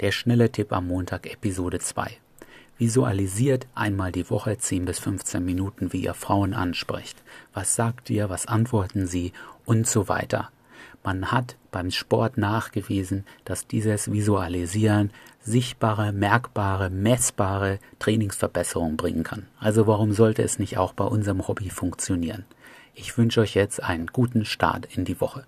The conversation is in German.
Der schnelle Tipp am Montag, Episode 2. Visualisiert einmal die Woche 10 bis 15 Minuten, wie ihr Frauen ansprecht. Was sagt ihr, was antworten sie und so weiter. Man hat beim Sport nachgewiesen, dass dieses Visualisieren sichtbare, merkbare, messbare Trainingsverbesserungen bringen kann. Also warum sollte es nicht auch bei unserem Hobby funktionieren? Ich wünsche euch jetzt einen guten Start in die Woche.